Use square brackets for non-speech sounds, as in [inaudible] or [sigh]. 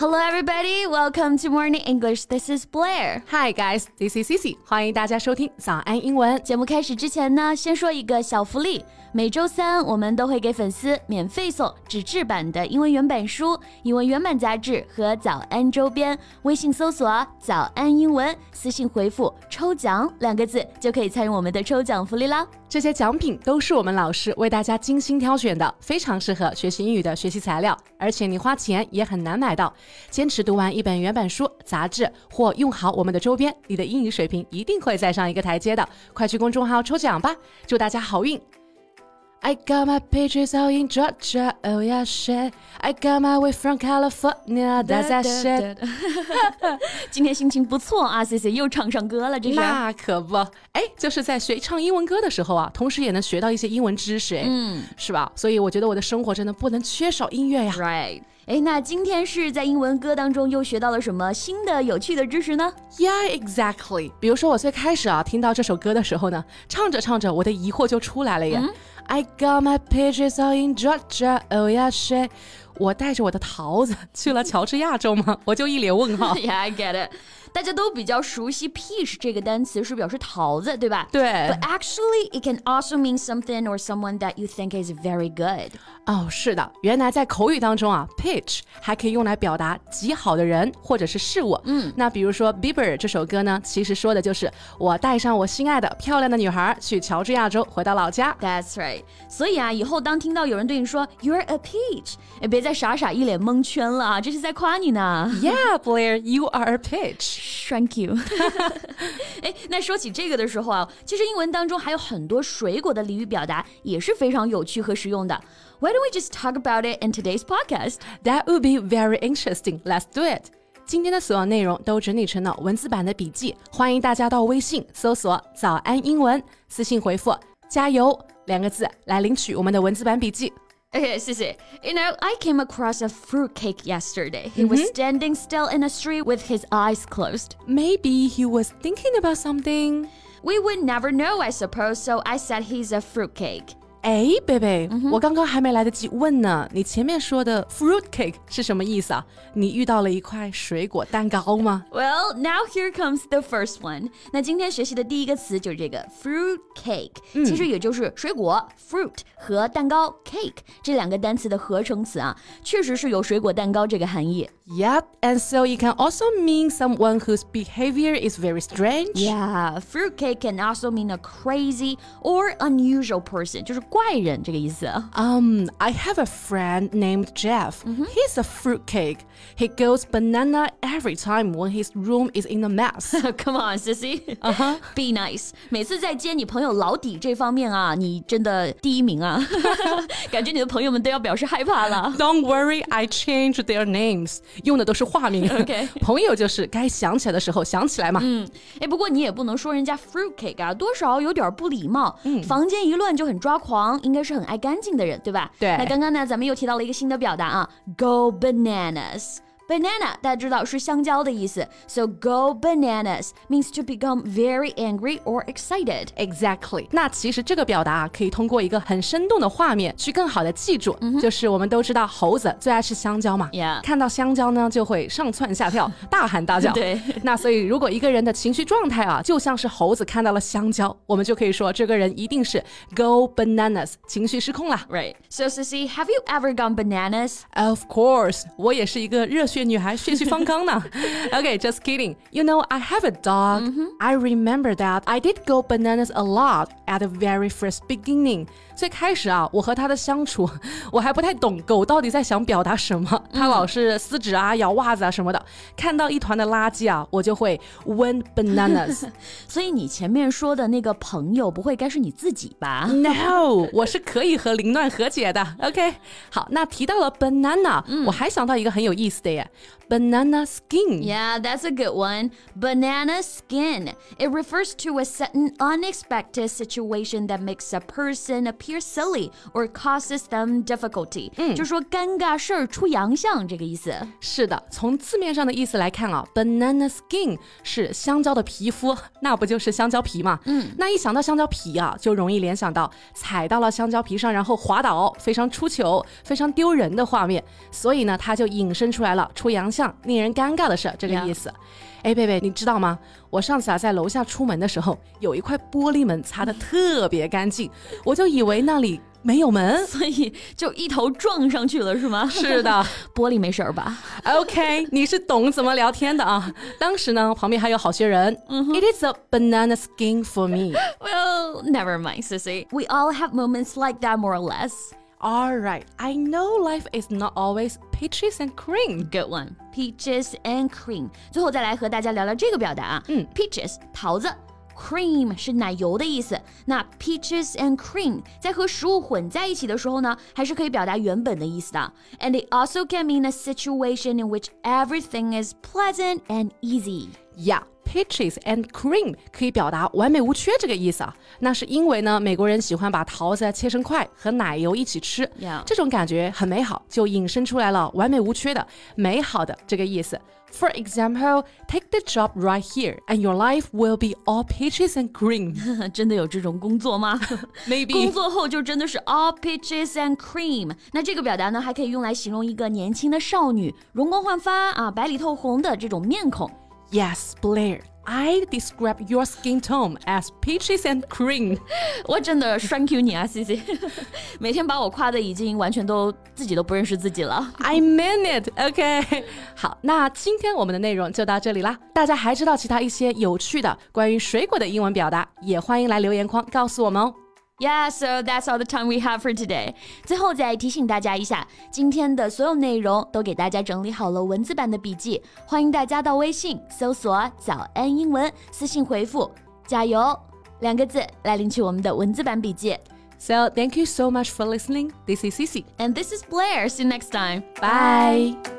Hello, everybody. Welcome to Morning English. This is Blair. Hi, guys. This is Cici. 欢迎大家收听早安英文。节目开始之前呢，先说一个小福利。每周三我们都会给粉丝免费送纸质版的英文原版书、英文原版杂志和早安周边。微信搜索“早安英文”，私信回复“抽奖”两个字，就可以参与我们的抽奖福利啦。这些奖品都是我们老师为大家精心挑选的，非常适合学习英语的学习材料，而且你花钱也很难买到。坚持读完一本原版书、杂志或用好我们的周边，你的英语水平一定会再上一个台阶的。快去公众号抽奖吧，祝大家好运！I got my pictures all in Georgia, oh yeah shit. I got my way from California, that's that shit. [laughs] 今天心情不错啊，C C 又唱上歌了，这是。那可不，哎，就是在学唱英文歌的时候啊，同时也能学到一些英文知识，哎，嗯，是吧？所以我觉得我的生活真的不能缺少音乐呀。Right. 哎，那今天是在英文歌当中又学到了什么新的有趣的知识呢？Yeah, exactly. 比如说我最开始啊听到这首歌的时候呢，唱着唱着我的疑惑就出来了耶。I got my peaches all in Georgia, oh yeah, shit。我带着我的桃子去了乔治亚州吗？我就一脸问号。[laughs] Yeah, I get it. 大家都比较熟悉 peach 这个单词是表示桃子，对吧？对。But actually, it can also mean something or someone that you think is very good. 哦，是的，原来在口语当中啊，peach 还可以用来表达极好的人或者是事物。嗯，那比如说 Bieber 这首歌呢，其实说的就是我带上我心爱的漂亮的女孩去乔治亚州，回到老家。That's right. 所以啊，以后当听到有人对你说 You're a peach，哎，别再傻傻一脸蒙圈了啊，这是在夸你呢。Yeah, Blair, you are a peach. Thank you。[laughs] 哎，那说起这个的时候啊，其实英文当中还有很多水果的俚语表达也是非常有趣和实用的。Why don't we just talk about it in today's podcast? That would be very interesting. Let's do it. 今天的所有内容都整理成了文字版的笔记，欢迎大家到微信搜索“早安英文”，私信回复“加油”两个字来领取我们的文字版笔记。Okay, Sissy. You know, I came across a fruitcake yesterday. He was mm-hmm. standing still in a street with his eyes closed. Maybe he was thinking about something. We would never know, I suppose, so I said he's a fruitcake. 哎，贝贝，我刚刚还没来得及问呢，你前面说的 fruit cake 是什么意思啊？你遇到了一块水果蛋糕吗？Well, now here comes the first one。那今天学习的第一个词就是这个 fruit cake，其实也就是水果 fruit 和蛋糕 cake 这两个单词的合成词啊，确实是有水果蛋糕这个含义。Yep, and so it can also mean someone whose behavior is very strange. Yeah, fruit cake can also mean a crazy or unusual person，就是 怪人这个意思。Um, I have a friend named Jeff. Mm -hmm. He's a fruitcake. He goes banana every time when his room is in a mess. [laughs] Come on, sissy. Uh huh. [laughs] Be nice. 每次在接你朋友老底这方面啊，你真的第一名啊！感觉你的朋友们都要表示害怕了。Don't worry, [laughs] I changed their names. 用的都是化名。OK，朋友就是该想起来的时候想起来嘛。嗯，哎，不过你也不能说人家 fruitcake 啊，多少有点不礼貌。嗯，房间一乱就很抓狂。 王应该是很爱干净的人，对吧？对。那刚刚呢，咱们又提到了一个新的表达啊，go bananas。Banana，大家知道是香蕉的意思，so go bananas means to become very angry or excited. Exactly。那其实这个表达啊，可以通过一个很生动的画面去更好的记住，就是我们都知道猴子最爱吃香蕉嘛，Yeah。看到香蕉呢，就会上蹿下跳，大喊大叫。对。那所以如果一个人的情绪状态啊，就像是猴子看到了香蕉，我们就可以说这个人一定是 [laughs] go bananas，情绪失控了。Right. So Sissy, have you ever gone bananas? Of course，我也是一个热血。 女孩血气方刚呢。okay, just kidding. You know, I have a dog. Mm -hmm. I remember that I did go bananas a lot at the very first beginning. 最开始啊，我和它的相处，我还不太懂狗到底在想表达什么。它老是撕纸啊、咬袜子啊什么的。看到一团的垃圾啊，我就会 win bananas。所以你前面说的那个朋友，不会该是你自己吧？No，我是可以和凌乱和解的。OK，好，那提到了 banana，、嗯、我还想到一个很有意思的耶。banana skin. Yeah, that's a good one. Banana skin. It refers to a sudden, unexpected situation that makes a person appear appear silly or causes them difficulty，嗯，就说尴尬事儿出洋相这个意思。是的，从字面上的意思来看啊，banana skin 是香蕉的皮肤，那不就是香蕉皮嘛？嗯，那一想到香蕉皮啊，就容易联想到踩到了香蕉皮上然后滑倒，非常出糗、非常丢人的画面，所以呢，它就引申出来了 出洋相、令人尴尬的事这个意思。哎，贝贝，你知道吗？我上次啊在楼下出门的时候，有一块玻璃门擦的特别干净，我就以为那里没有门，[laughs] 所以就一头撞上去了，是吗？[laughs] 是的，[laughs] 玻璃没事儿吧？OK，你是懂怎么聊天的啊。当时呢，旁边还有好些人。It is a banana skin for me. Well, never mind, Sissy. We all have moments like that, more or less. Alright, I know life is not always peaches and cream. Good one, peaches and cream. 最后再来和大家聊聊这个表达啊，嗯，peaches 桃子。Cream 是奶油的意思，那 peaches and cream 在和食物混在一起的时候呢，还是可以表达原本的意思的。And it also can mean a situation in which everything is pleasant and easy. Yeah. Peaches and cream 可以表达完美无缺这个意思啊，那是因为呢，美国人喜欢把桃子切成块和奶油一起吃，这种感觉很美好，就引申出来了完美无缺的、美好的这个意思。For example, take the job right here, and your life will be all peaches and cream. [laughs] 真的有这种工作吗？[laughs] Maybe 工作后就真的是 all peaches and cream。那这个表达呢，还可以用来形容一个年轻的少女，容光焕发啊，白里透红的这种面孔。Yes, Blair. I describe your skin tone as peaches and cream。[laughs] 我真的 thank you 你啊，C C，[laughs] 每天把我夸的已经完全都自己都不认识自己了。I mean it, OK。[laughs] 好，那今天我们的内容就到这里啦。大家还知道其他一些有趣的关于水果的英文表达，也欢迎来留言框告诉我们哦。Yeah, so that's all the time we have for today. 最后再提醒大家一下，今天的所有内容都给大家整理好了文字版的笔记，欢迎大家到微信搜索“早安英文”，私信回复“加油”两个字来领取我们的文字版笔记。So thank you so much for listening. This is Cici. And this is Blair. See you next time. Bye.